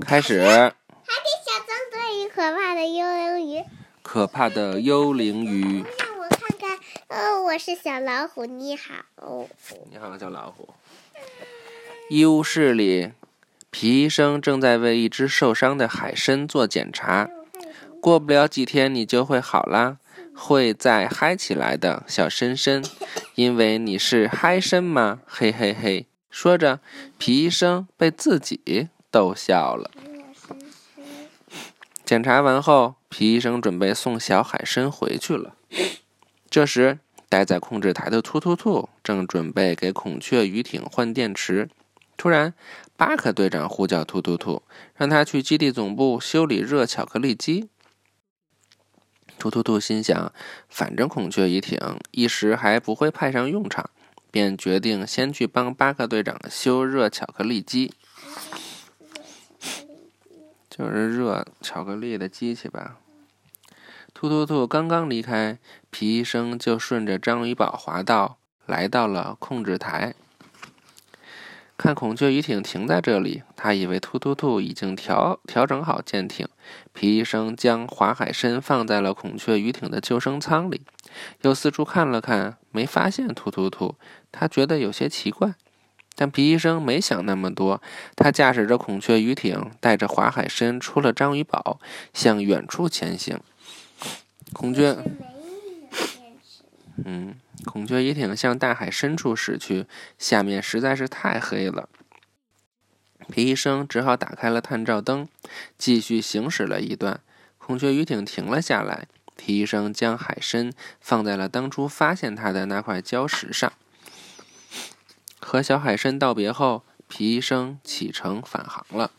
开始。海底小纵队与可怕的幽灵鱼。可怕的幽灵鱼。让我看看。哦，我是小老虎，你好。你好，小老虎。医务室里，皮医生正在为一只受伤的海参做检查。过不了几天，你就会好啦，会再嗨起来的，小深深。因为你是嗨参嘛，嘿嘿嘿。说着，皮医生被自己逗笑了。检查完后，皮医生准备送小海参回去了。这时，待在控制台的突突兔正准备给孔雀鱼艇换电池。突然，巴克队长呼叫突突兔，让他去基地总部修理热巧克力机。突突兔心想，反正孔雀鱼艇一时还不会派上用场，便决定先去帮巴克队长修热巧克力机，就是热巧克力的机器吧。突突兔刚刚离开，皮医生就顺着章鱼堡滑道来到了控制台。看孔雀鱼艇停在这里，他以为突突兔已经调调整好舰艇。皮医生将华海参放在了孔雀鱼艇的救生舱里，又四处看了看，没发现突突兔。他觉得有些奇怪，但皮医生没想那么多。他驾驶着孔雀鱼艇，带着华海参出了章鱼堡，向远处前行。孔雀，嗯。孔雀鱼艇向大海深处驶去，下面实在是太黑了。皮医生只好打开了探照灯，继续行驶了一段。孔雀鱼艇停了下来，皮医生将海参放在了当初发现它的那块礁石上。和小海参道别后，皮医生启程返航了。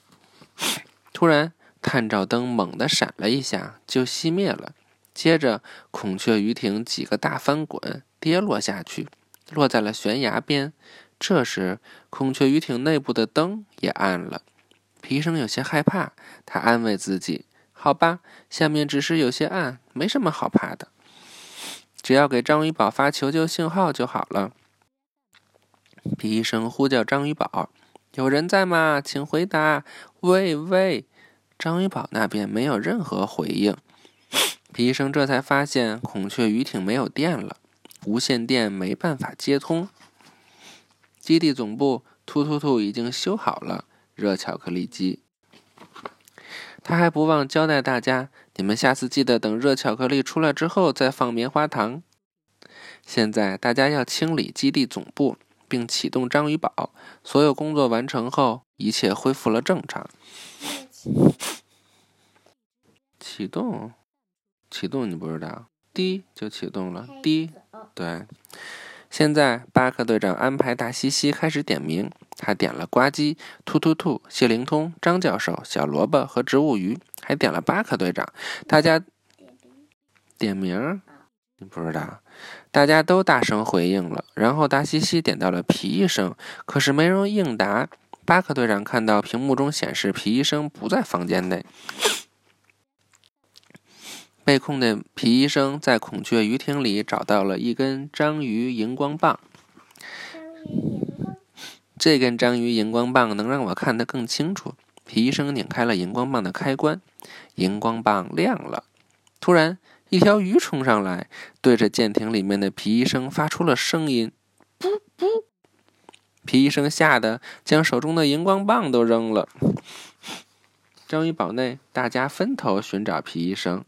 突然，探照灯猛地闪了一下，就熄灭了。接着，孔雀鱼艇几个大翻滚。跌落下去，落在了悬崖边。这时，孔雀鱼艇内部的灯也暗了。皮医生有些害怕，他安慰自己：“好吧，下面只是有些暗，没什么好怕的。只要给章鱼宝发求救信号就好了。”皮医生呼叫章鱼宝：“有人在吗？请回答！”“喂喂！”章鱼宝那边没有任何回应。皮医生这才发现孔雀鱼艇没有电了。无线电没办法接通。基地总部，突突兔已经修好了热巧克力机。他还不忘交代大家：你们下次记得等热巧克力出来之后再放棉花糖。现在大家要清理基地总部，并启动章鱼堡。所有工作完成后，一切恢复了正常。启动，启动，你不知道？滴就启动了，滴。对，现在巴克队长安排大西西开始点名。他点了呱唧、突突兔、谢灵通、张教授、小萝卜和植物鱼，还点了巴克队长。大家点名，你不知道？大家都大声回应了。然后达西西点到了皮医生，可是没人应答。巴克队长看到屏幕中显示皮医生不在房间内。被控的皮医生在孔雀鱼艇里找到了一根章鱼荧光棒。这根章鱼荧光棒能让我看得更清楚。皮医生拧开了荧光棒的开关，荧光棒亮了。突然，一条鱼冲上来，对着舰艇里面的皮医生发出了声音：“噗噗！”皮医生吓得将手中的荧光棒都扔了。章鱼堡内，大家分头寻找皮医生。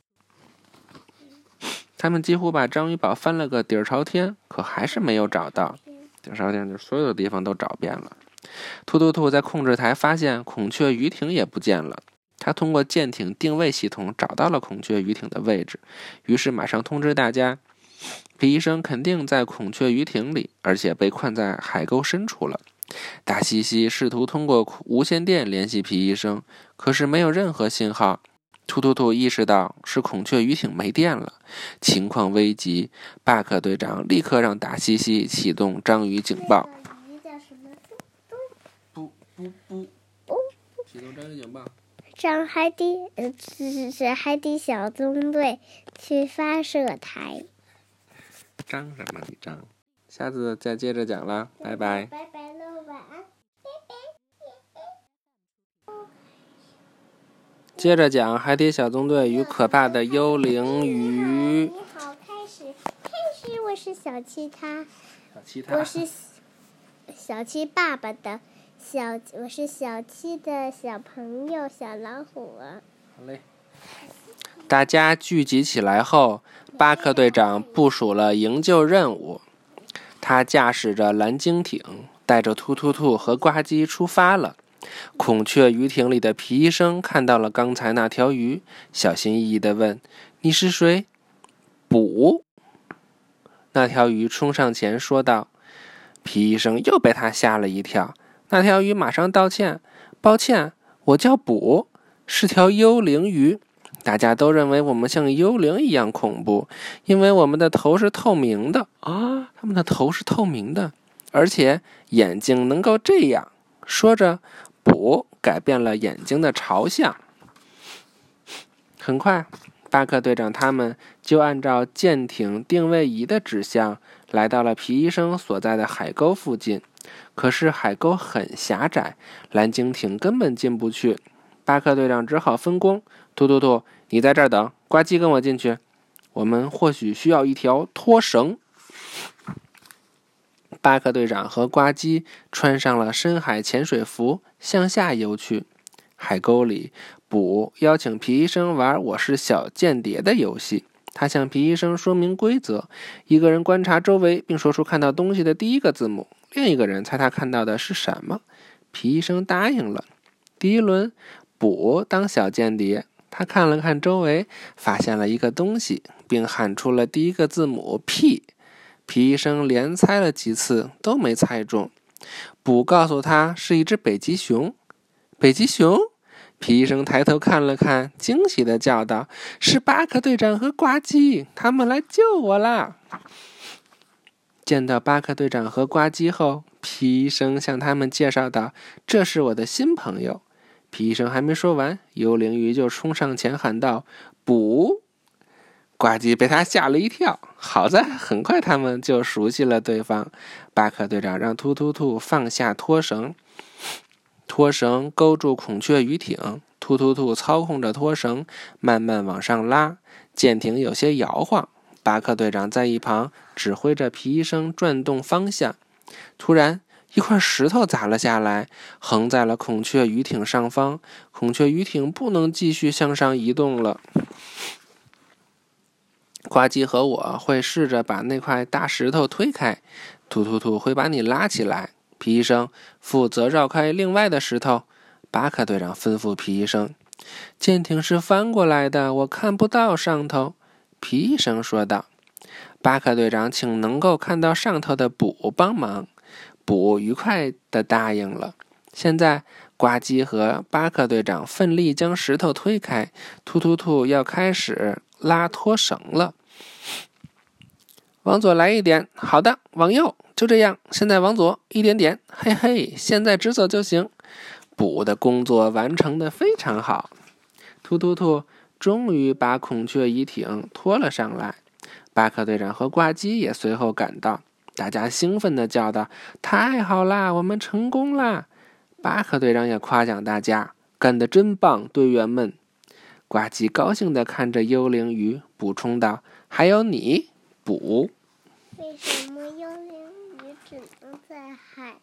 他们几乎把章鱼堡翻了个底儿朝天，可还是没有找到。底儿朝天，就所有的地方都找遍了。突突兔在控制台发现孔雀鱼艇也不见了。他通过舰艇定位系统找到了孔雀鱼艇的位置，于是马上通知大家：皮医生肯定在孔雀鱼艇里，而且被困在海沟深处了。大西西试图通过无线电联系皮医生，可是没有任何信号。突突突意识到是孔雀鱼艇没电了，情况危急。巴克队长立刻让大西西启动章鱼警报。不不不不！启动章鱼警报。让海底呃，是是海底小纵队去发射台。张什么？你张？下次再接着讲啦，拜拜。拜拜喽，晚安。拜拜。接着讲《海底小纵队与可怕的幽灵鱼》。你好，开始，开始，我是小七他，小七我是小七爸爸的小，我是小七的小朋友小老虎。好嘞。大家聚集起来后，巴克队长部署了营救任务。他驾驶着蓝鲸艇，带着突突兔和呱唧出发了。孔雀鱼艇里的皮医生看到了刚才那条鱼，小心翼翼地问：“你是谁？”“捕。”那条鱼冲上前说道。皮医生又被他吓了一跳。那条鱼马上道歉：“抱歉，我叫捕，是条幽灵鱼。大家都认为我们像幽灵一样恐怖，因为我们的头是透明的啊！他们的头是透明的，而且眼睛能够这样。”说着。捕改变了眼睛的朝向。很快，巴克队长他们就按照舰艇定位仪的指向，来到了皮医生所在的海沟附近。可是海沟很狭窄，蓝鲸艇根本进不去。巴克队长只好分工：突突突，你在这儿等；呱唧，跟我进去。我们或许需要一条拖绳。巴克队长和呱唧穿上了深海潜水服，向下游去。海沟里，捕邀请皮医生玩“我是小间谍”的游戏。他向皮医生说明规则：一个人观察周围，并说出看到东西的第一个字母；另一个人猜他看到的是什么。皮医生答应了。第一轮，卜当小间谍，他看了看周围，发现了一个东西，并喊出了第一个字母 “P”。皮医生连猜了几次都没猜中，卜告诉他是一只北极熊。北极熊，皮医生抬头看了看，惊喜地叫道：“是巴克队长和呱唧，他们来救我啦！”见到巴克队长和呱唧后，皮医生向他们介绍道：“这是我的新朋友。”皮医生还没说完，幽灵鱼就冲上前喊道：“捕！”呱唧被他吓了一跳，好在很快他们就熟悉了对方。巴克队长让突突兔放下拖绳，拖绳勾住孔雀鱼艇，突突突操控着拖绳慢慢往上拉，舰艇有些摇晃。巴克队长在一旁指挥着皮医生转动方向。突然，一块石头砸了下来，横在了孔雀鱼艇上方，孔雀鱼艇不能继续向上移动了。呱唧和我会试着把那块大石头推开，突突突会把你拉起来。皮医生负责绕开另外的石头。巴克队长吩咐皮医生：“舰艇是翻过来的，我看不到上头。”皮医生说道。巴克队长，请能够看到上头的补帮忙。补愉快地答应了。现在，呱唧和巴克队长奋力将石头推开。突突突要开始拉拖绳了。往左来一点，好的，往右，就这样。现在往左一点点，嘿嘿，现在直走就行。补的工作完成的非常好。突突突终于把孔雀鱼艇拖了上来。巴克队长和呱唧也随后赶到，大家兴奋地叫道：“太好啦，我们成功啦！”巴克队长也夸奖大家：“干得真棒，队员们！”呱唧高兴地看着幽灵鱼，补充道：“还有你。”捕？为什么幽灵鱼只能在海？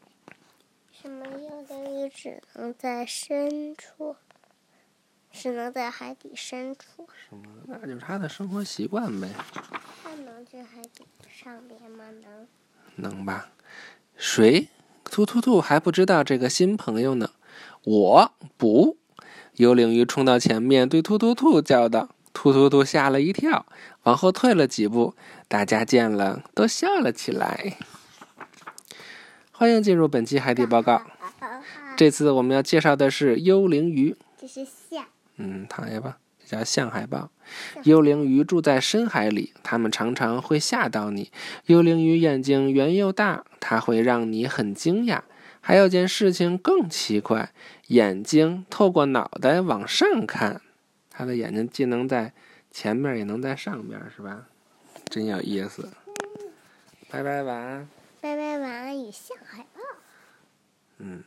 什么幽灵鱼只能在深处？只能在海底深处？什么？那就是它的生活习惯呗。它能去海底上边吗？能。能吧？谁？突突兔还不知道这个新朋友呢。我捕。幽灵鱼冲到前面，对突突兔叫道。突突兔吓了一跳，往后退了几步。大家见了都笑了起来。欢迎进入本期海底报告。这次我们要介绍的是幽灵鱼。这是象。嗯，躺下吧，这叫象海豹。幽灵鱼住在深海里，它们常常会吓到你。幽灵鱼眼睛圆又大，它会让你很惊讶。还有件事情更奇怪，眼睛透过脑袋往上看。它的眼睛既能在前面，也能在上边，是吧？真有意思。拜拜，晚安。拜拜，晚安，与象海豹。嗯。